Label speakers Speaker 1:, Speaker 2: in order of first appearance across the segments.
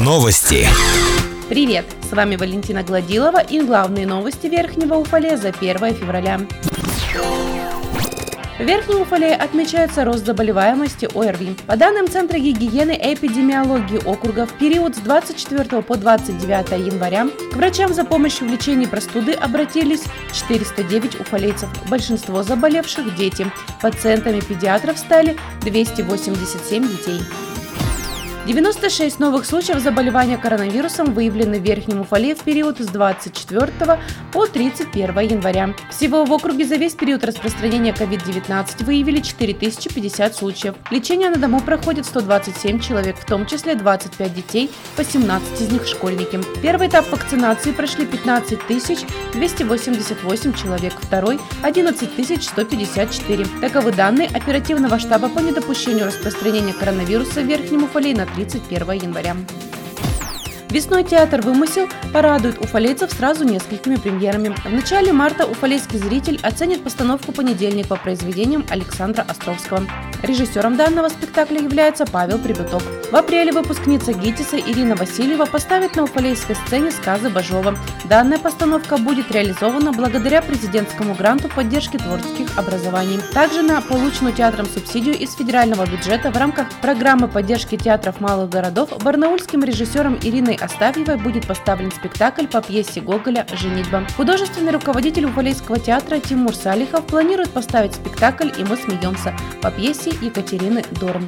Speaker 1: Новости.
Speaker 2: Привет! С вами Валентина Гладилова и главные новости Верхнего Уфалея за 1 февраля. В Верхнем Уфале отмечается рост заболеваемости ОРВИ. По данным Центра гигиены и эпидемиологии округа, в период с 24 по 29 января к врачам за помощью в лечении простуды обратились 409 уфалейцев. Большинство заболевших – дети. Пациентами педиатров стали 287 детей. 96 новых случаев заболевания коронавирусом выявлены в Верхнем Уфале в период с 24 по 31 января. Всего в округе за весь период распространения COVID-19 выявили 4050 случаев. Лечение на дому проходит 127 человек, в том числе 25 детей, 18 из них школьники. Первый этап вакцинации прошли 15 288 человек, второй – 11 154. Таковы данные оперативного штаба по недопущению распространения коронавируса в Верхнем Уфале на 31 января. Весной театр «Вымысел» порадует уфалейцев сразу несколькими премьерами. В начале марта уфалейский зритель оценит постановку «Понедельник» по произведениям Александра Островского. Режиссером данного спектакля является Павел Прибюток. В апреле выпускница ГИТИСа Ирина Васильева поставит на уфалейской сцене сказы Бажова. Данная постановка будет реализована благодаря президентскому гранту поддержки творческих образований. Также на полученную театром субсидию из федерального бюджета в рамках программы поддержки театров малых городов барнаульским режиссером Ириной Астафьевой будет поставлен спектакль по пьесе Гоголя «Женитьба». Художественный руководитель Уфалейского театра Тимур Салихов планирует поставить спектакль «И мы смеемся» по пьесе Екатерины Дорн.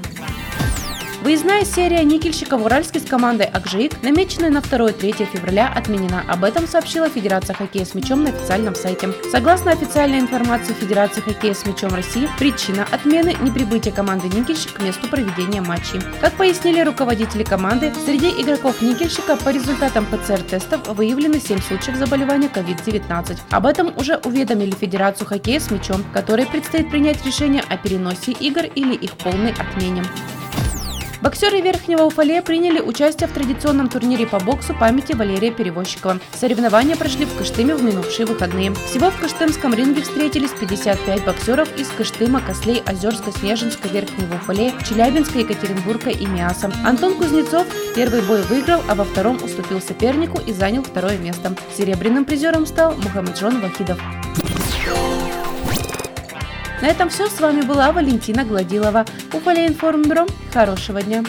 Speaker 2: Выездная серия никельщиков Уральский с командой «Акжиик», намеченная на 2-3 февраля, отменена. Об этом сообщила Федерация хоккея с мячом на официальном сайте. Согласно официальной информации Федерации хоккея с мячом России, причина отмены – неприбытие команды «Никельщик» к месту проведения матчей. Как пояснили руководители команды, среди игроков «Никельщика» по результатам ПЦР-тестов выявлены 7 случаев заболевания COVID-19. Об этом уже уведомили Федерацию хоккея с мячом, которой предстоит принять решение о переносе игр или их полной отмене. Боксеры Верхнего Уфале приняли участие в традиционном турнире по боксу памяти Валерия Перевозчикова. Соревнования прошли в Кыштыме в минувшие выходные. Всего в Кыштымском ринге встретились 55 боксеров из Кыштыма, Кослей, Озерска, Снежинска, Верхнего Уфале, Челябинска, Екатеринбурга и Миаса. Антон Кузнецов первый бой выиграл, а во втором уступил сопернику и занял второе место. Серебряным призером стал Мухаммеджон Вахидов. На этом все. С вами была Валентина Гладилова. Уфалей информбюро. Хорошего дня.